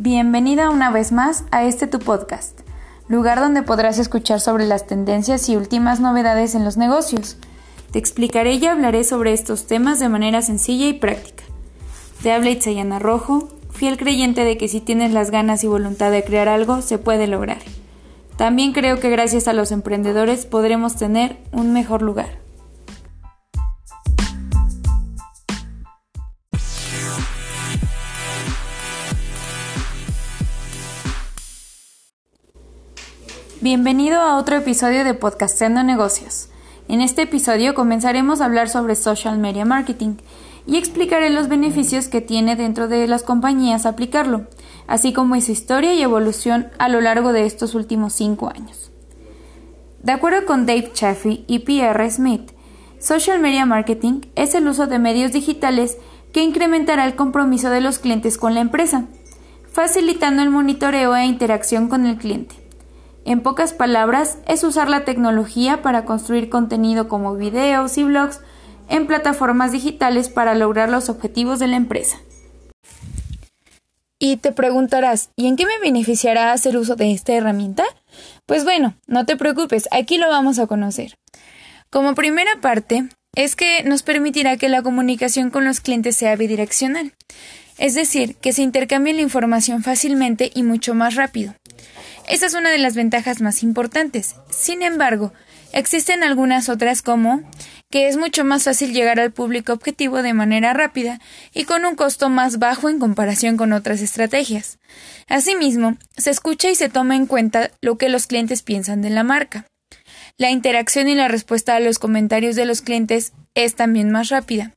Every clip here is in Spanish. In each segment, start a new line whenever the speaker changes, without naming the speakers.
Bienvenida una vez más a este tu podcast, lugar donde podrás escuchar sobre las tendencias y últimas novedades en los negocios. Te explicaré y hablaré sobre estos temas de manera sencilla y práctica. Te habla Itzayana Rojo, fiel creyente de que si tienes las ganas y voluntad de crear algo, se puede lograr. También creo que gracias a los emprendedores podremos tener un mejor lugar. Bienvenido a otro episodio de Podcastendo Negocios. En este episodio comenzaremos a hablar sobre social media marketing y explicaré los beneficios que tiene dentro de las compañías aplicarlo, así como su historia y evolución a lo largo de estos últimos cinco años. De acuerdo con Dave Chaffee y Pierre Smith, social media marketing es el uso de medios digitales que incrementará el compromiso de los clientes con la empresa, facilitando el monitoreo e interacción con el cliente. En pocas palabras, es usar la tecnología para construir contenido como videos y blogs en plataformas digitales para lograr los objetivos de la empresa. Y te preguntarás, ¿y en qué me beneficiará hacer uso de esta herramienta? Pues bueno, no te preocupes, aquí lo vamos a conocer. Como primera parte, es que nos permitirá que la comunicación con los clientes sea bidireccional, es decir, que se intercambie la información fácilmente y mucho más rápido. Esa es una de las ventajas más importantes. Sin embargo, existen algunas otras como que es mucho más fácil llegar al público objetivo de manera rápida y con un costo más bajo en comparación con otras estrategias. Asimismo, se escucha y se toma en cuenta lo que los clientes piensan de la marca. La interacción y la respuesta a los comentarios de los clientes es también más rápida.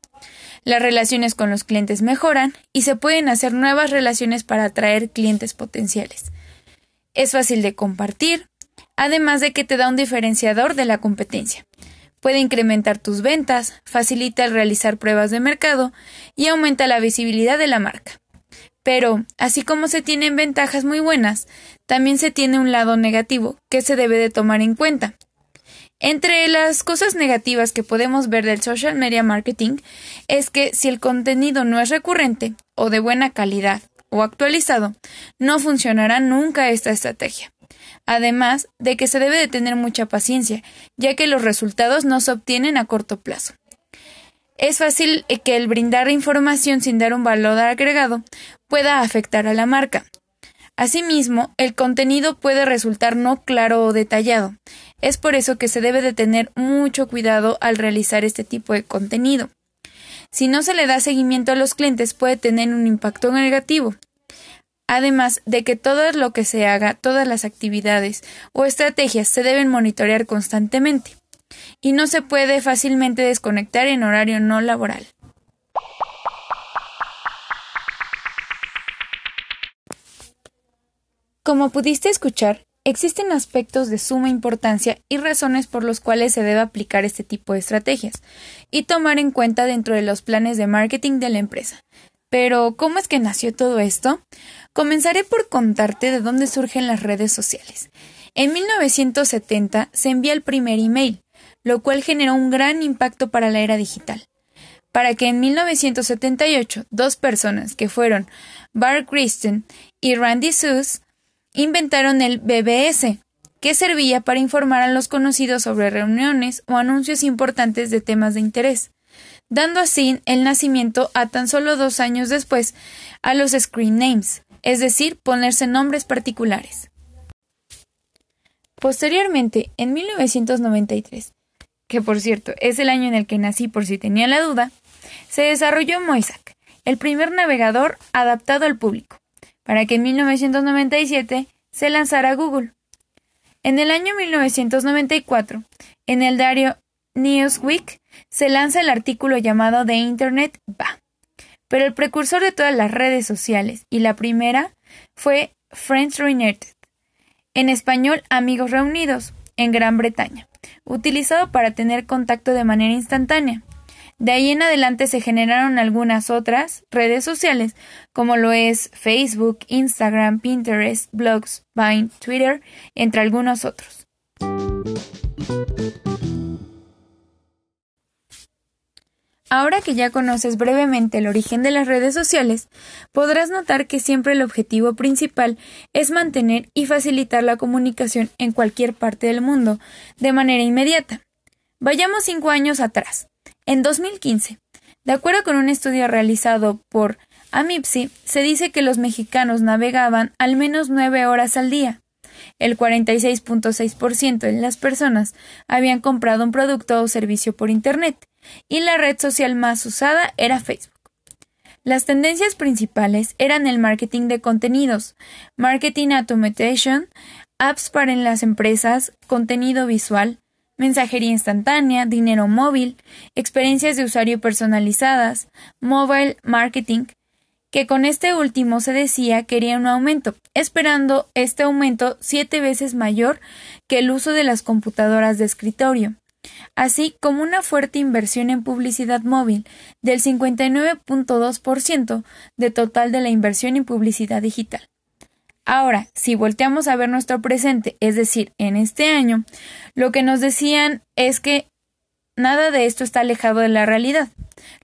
Las relaciones con los clientes mejoran y se pueden hacer nuevas relaciones para atraer clientes potenciales es fácil de compartir, además de que te da un diferenciador de la competencia. Puede incrementar tus ventas, facilita el realizar pruebas de mercado y aumenta la visibilidad de la marca. Pero, así como se tienen ventajas muy buenas, también se tiene un lado negativo que se debe de tomar en cuenta. Entre las cosas negativas que podemos ver del social media marketing es que si el contenido no es recurrente o de buena calidad o actualizado, no funcionará nunca esta estrategia. Además de que se debe de tener mucha paciencia, ya que los resultados no se obtienen a corto plazo. Es fácil que el brindar información sin dar un valor agregado pueda afectar a la marca. Asimismo, el contenido puede resultar no claro o detallado. Es por eso que se debe de tener mucho cuidado al realizar este tipo de contenido. Si no se le da seguimiento a los clientes puede tener un impacto negativo. Además de que todo lo que se haga, todas las actividades o estrategias se deben monitorear constantemente y no se puede fácilmente desconectar en horario no laboral. Como pudiste escuchar, Existen aspectos de suma importancia y razones por los cuales se debe aplicar este tipo de estrategias y tomar en cuenta dentro de los planes de marketing de la empresa. Pero, ¿cómo es que nació todo esto? Comenzaré por contarte de dónde surgen las redes sociales. En 1970 se envía el primer email, lo cual generó un gran impacto para la era digital. Para que en 1978 dos personas que fueron Bart Kristen y Randy Suss inventaron el BBS, que servía para informar a los conocidos sobre reuniones o anuncios importantes de temas de interés, dando así el nacimiento a tan solo dos años después a los screen names, es decir, ponerse nombres particulares. Posteriormente, en 1993, que por cierto es el año en el que nací por si tenía la duda, se desarrolló Moisac, el primer navegador adaptado al público, para que en 1997 se lanzara Google. En el año 1994, en el diario Newsweek, se lanza el artículo llamado The Internet va. Pero el precursor de todas las redes sociales y la primera fue Friends Reunited, en español Amigos Reunidos, en Gran Bretaña, utilizado para tener contacto de manera instantánea. De ahí en adelante se generaron algunas otras redes sociales, como lo es Facebook, Instagram, Pinterest, blogs, Vine, Twitter, entre algunos otros. Ahora que ya conoces brevemente el origen de las redes sociales, podrás notar que siempre el objetivo principal es mantener y facilitar la comunicación en cualquier parte del mundo de manera inmediata. Vayamos cinco años atrás. En 2015, de acuerdo con un estudio realizado por Amipsi, se dice que los mexicanos navegaban al menos nueve horas al día. El 46.6% de las personas habían comprado un producto o servicio por Internet y la red social más usada era Facebook. Las tendencias principales eran el marketing de contenidos, marketing automation, apps para las empresas, contenido visual, mensajería instantánea, dinero móvil, experiencias de usuario personalizadas, mobile marketing, que con este último se decía quería un aumento, esperando este aumento siete veces mayor que el uso de las computadoras de escritorio así como una fuerte inversión en publicidad móvil del 59.2% de total de la inversión en publicidad digital. Ahora, si volteamos a ver nuestro presente, es decir, en este año, lo que nos decían es que nada de esto está alejado de la realidad.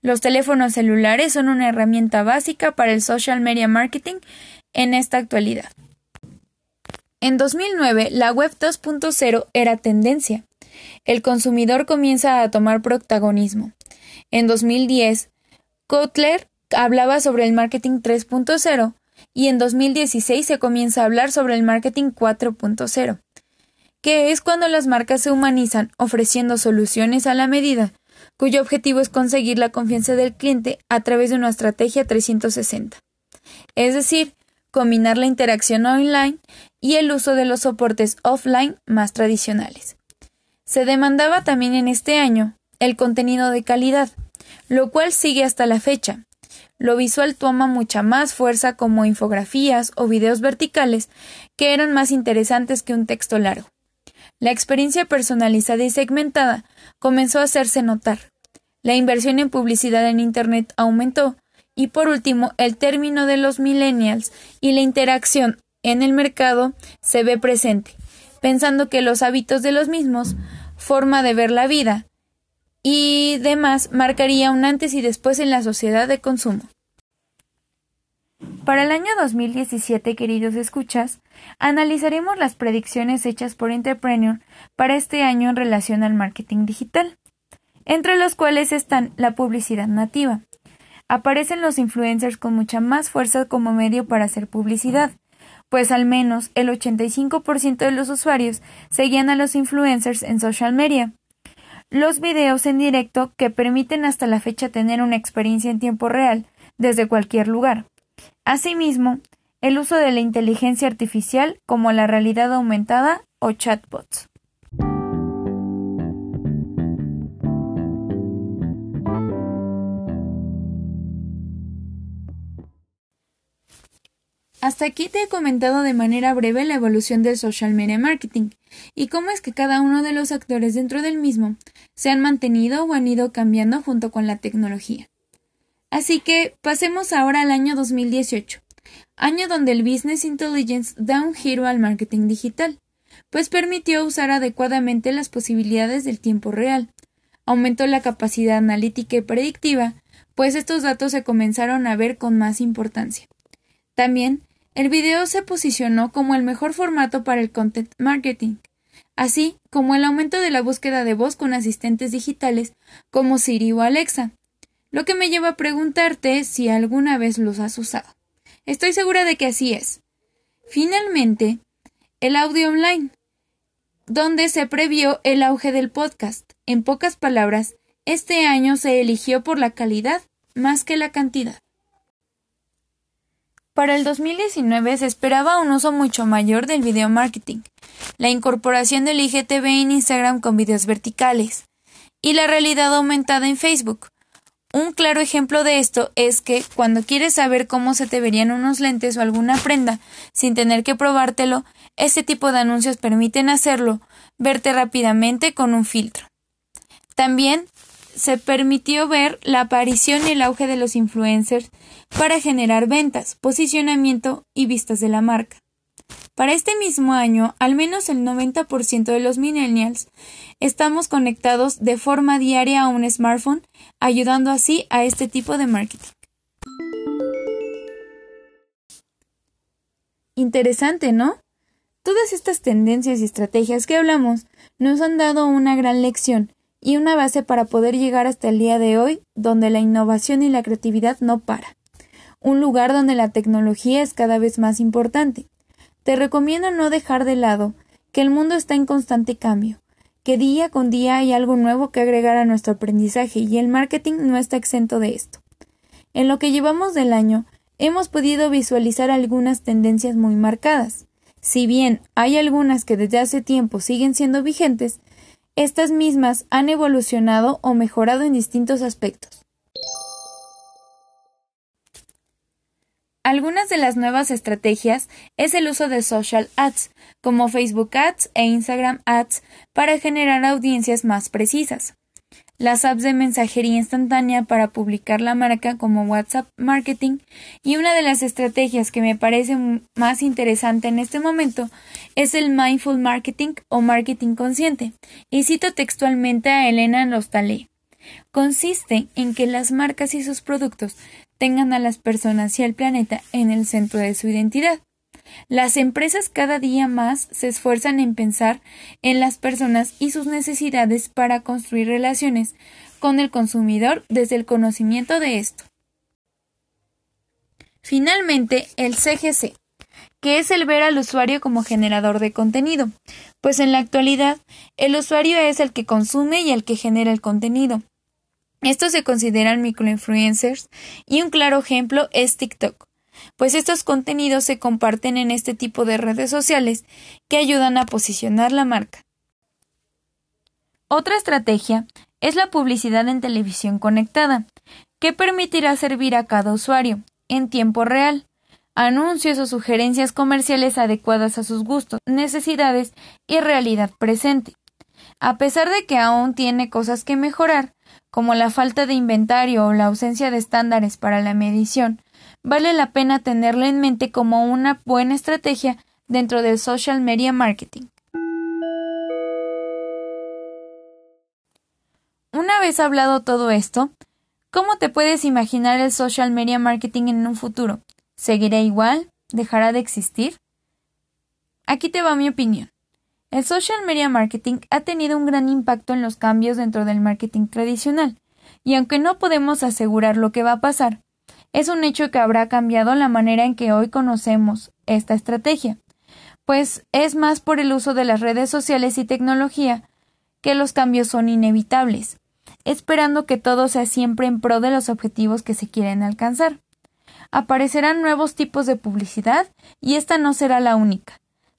Los teléfonos celulares son una herramienta básica para el social media marketing en esta actualidad. En 2009, la web 2.0 era tendencia el consumidor comienza a tomar protagonismo. En 2010, Kotler hablaba sobre el marketing 3.0 y en 2016 se comienza a hablar sobre el marketing 4.0, que es cuando las marcas se humanizan ofreciendo soluciones a la medida, cuyo objetivo es conseguir la confianza del cliente a través de una estrategia 360. Es decir, combinar la interacción online y el uso de los soportes offline más tradicionales. Se demandaba también en este año el contenido de calidad, lo cual sigue hasta la fecha. Lo visual toma mucha más fuerza como infografías o videos verticales que eran más interesantes que un texto largo. La experiencia personalizada y segmentada comenzó a hacerse notar. La inversión en publicidad en Internet aumentó y por último el término de los millennials y la interacción en el mercado se ve presente, pensando que los hábitos de los mismos forma de ver la vida y demás marcaría un antes y después en la sociedad de consumo. Para el año 2017, queridos escuchas, analizaremos las predicciones hechas por Entrepreneur para este año en relación al marketing digital, entre los cuales están la publicidad nativa. Aparecen los influencers con mucha más fuerza como medio para hacer publicidad, pues al menos el 85% de los usuarios seguían a los influencers en social media. Los videos en directo que permiten hasta la fecha tener una experiencia en tiempo real desde cualquier lugar. Asimismo, el uso de la inteligencia artificial como la realidad aumentada o chatbots. Hasta aquí te he comentado de manera breve la evolución del social media marketing y cómo es que cada uno de los actores dentro del mismo se han mantenido o han ido cambiando junto con la tecnología. Así que pasemos ahora al año 2018, año donde el Business Intelligence da un giro al marketing digital, pues permitió usar adecuadamente las posibilidades del tiempo real, aumentó la capacidad analítica y predictiva, pues estos datos se comenzaron a ver con más importancia. También el video se posicionó como el mejor formato para el content marketing, así como el aumento de la búsqueda de voz con asistentes digitales como Siri o Alexa, lo que me lleva a preguntarte si alguna vez los has usado. Estoy segura de que así es. Finalmente, el audio online, donde se previó el auge del podcast. En pocas palabras, este año se eligió por la calidad más que la cantidad. Para el 2019 se esperaba un uso mucho mayor del video marketing, la incorporación del IGTV en Instagram con videos verticales y la realidad aumentada en Facebook. Un claro ejemplo de esto es que cuando quieres saber cómo se te verían unos lentes o alguna prenda sin tener que probártelo, este tipo de anuncios permiten hacerlo, verte rápidamente con un filtro. También se permitió ver la aparición y el auge de los influencers para generar ventas, posicionamiento y vistas de la marca. Para este mismo año, al menos el 90% de los millennials estamos conectados de forma diaria a un smartphone, ayudando así a este tipo de marketing. Interesante, ¿no? Todas estas tendencias y estrategias que hablamos nos han dado una gran lección y una base para poder llegar hasta el día de hoy, donde la innovación y la creatividad no para. Un lugar donde la tecnología es cada vez más importante. Te recomiendo no dejar de lado que el mundo está en constante cambio, que día con día hay algo nuevo que agregar a nuestro aprendizaje y el marketing no está exento de esto. En lo que llevamos del año, hemos podido visualizar algunas tendencias muy marcadas. Si bien hay algunas que desde hace tiempo siguen siendo vigentes, estas mismas han evolucionado o mejorado en distintos aspectos. Algunas de las nuevas estrategias es el uso de social ads, como Facebook Ads e Instagram Ads, para generar audiencias más precisas las apps de mensajería instantánea para publicar la marca como WhatsApp Marketing y una de las estrategias que me parece más interesante en este momento es el Mindful Marketing o Marketing Consciente. Y cito textualmente a Elena Nostale. Consiste en que las marcas y sus productos tengan a las personas y al planeta en el centro de su identidad. Las empresas cada día más se esfuerzan en pensar en las personas y sus necesidades para construir relaciones con el consumidor desde el conocimiento de esto. Finalmente, el CGC, que es el ver al usuario como generador de contenido, pues en la actualidad el usuario es el que consume y el que genera el contenido. Estos se consideran microinfluencers y un claro ejemplo es TikTok pues estos contenidos se comparten en este tipo de redes sociales que ayudan a posicionar la marca. Otra estrategia es la publicidad en televisión conectada, que permitirá servir a cada usuario, en tiempo real, anuncios o sugerencias comerciales adecuadas a sus gustos, necesidades y realidad presente. A pesar de que aún tiene cosas que mejorar, como la falta de inventario o la ausencia de estándares para la medición, vale la pena tenerla en mente como una buena estrategia dentro del social media marketing. Una vez hablado todo esto, ¿cómo te puedes imaginar el social media marketing en un futuro? ¿Seguirá igual? ¿Dejará de existir? Aquí te va mi opinión. El social media marketing ha tenido un gran impacto en los cambios dentro del marketing tradicional, y aunque no podemos asegurar lo que va a pasar, es un hecho que habrá cambiado la manera en que hoy conocemos esta estrategia, pues es más por el uso de las redes sociales y tecnología que los cambios son inevitables, esperando que todo sea siempre en pro de los objetivos que se quieren alcanzar. Aparecerán nuevos tipos de publicidad y esta no será la única.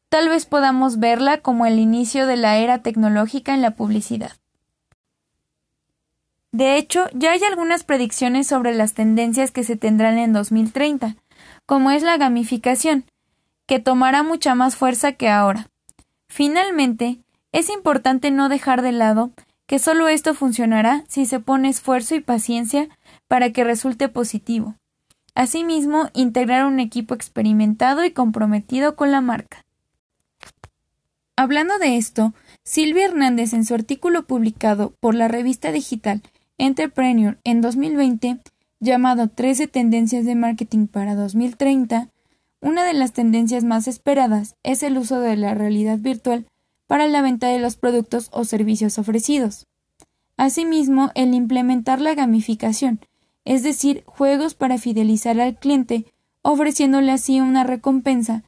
Tal vez podamos verla como el inicio de la era tecnológica en la publicidad. De hecho, ya hay algunas predicciones sobre las tendencias que se tendrán en 2030, como es la gamificación, que tomará mucha más fuerza que ahora. Finalmente, es importante no dejar de lado que solo esto funcionará si se pone esfuerzo y paciencia para que resulte positivo. Asimismo, integrar un equipo experimentado y comprometido con la marca. Hablando de esto, Silvia Hernández en su artículo publicado por la revista digital Entrepreneur en 2020, llamado 13 tendencias de marketing para 2030, una de las tendencias más esperadas es el uso de la realidad virtual para la venta de los productos o servicios ofrecidos. Asimismo, el implementar la gamificación, es decir, juegos para fidelizar al cliente, ofreciéndole así una recompensa,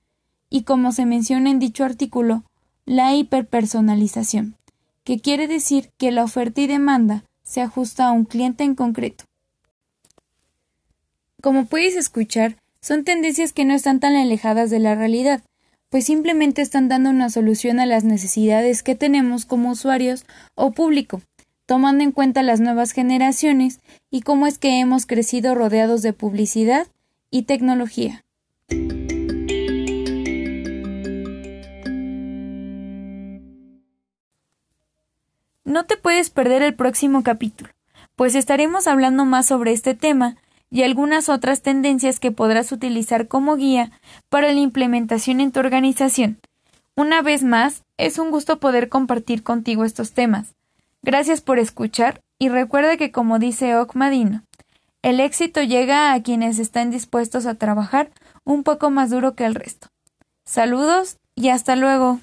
y como se menciona en dicho artículo, la hiperpersonalización, que quiere decir que la oferta y demanda se ajusta a un cliente en concreto. Como puedes escuchar, son tendencias que no están tan alejadas de la realidad, pues simplemente están dando una solución a las necesidades que tenemos como usuarios o público, tomando en cuenta las nuevas generaciones y cómo es que hemos crecido rodeados de publicidad y tecnología. No te puedes perder el próximo capítulo, pues estaremos hablando más sobre este tema y algunas otras tendencias que podrás utilizar como guía para la implementación en tu organización. Una vez más, es un gusto poder compartir contigo estos temas. Gracias por escuchar y recuerda que como dice Okmadino, el éxito llega a quienes están dispuestos a trabajar un poco más duro que el resto. Saludos y hasta luego.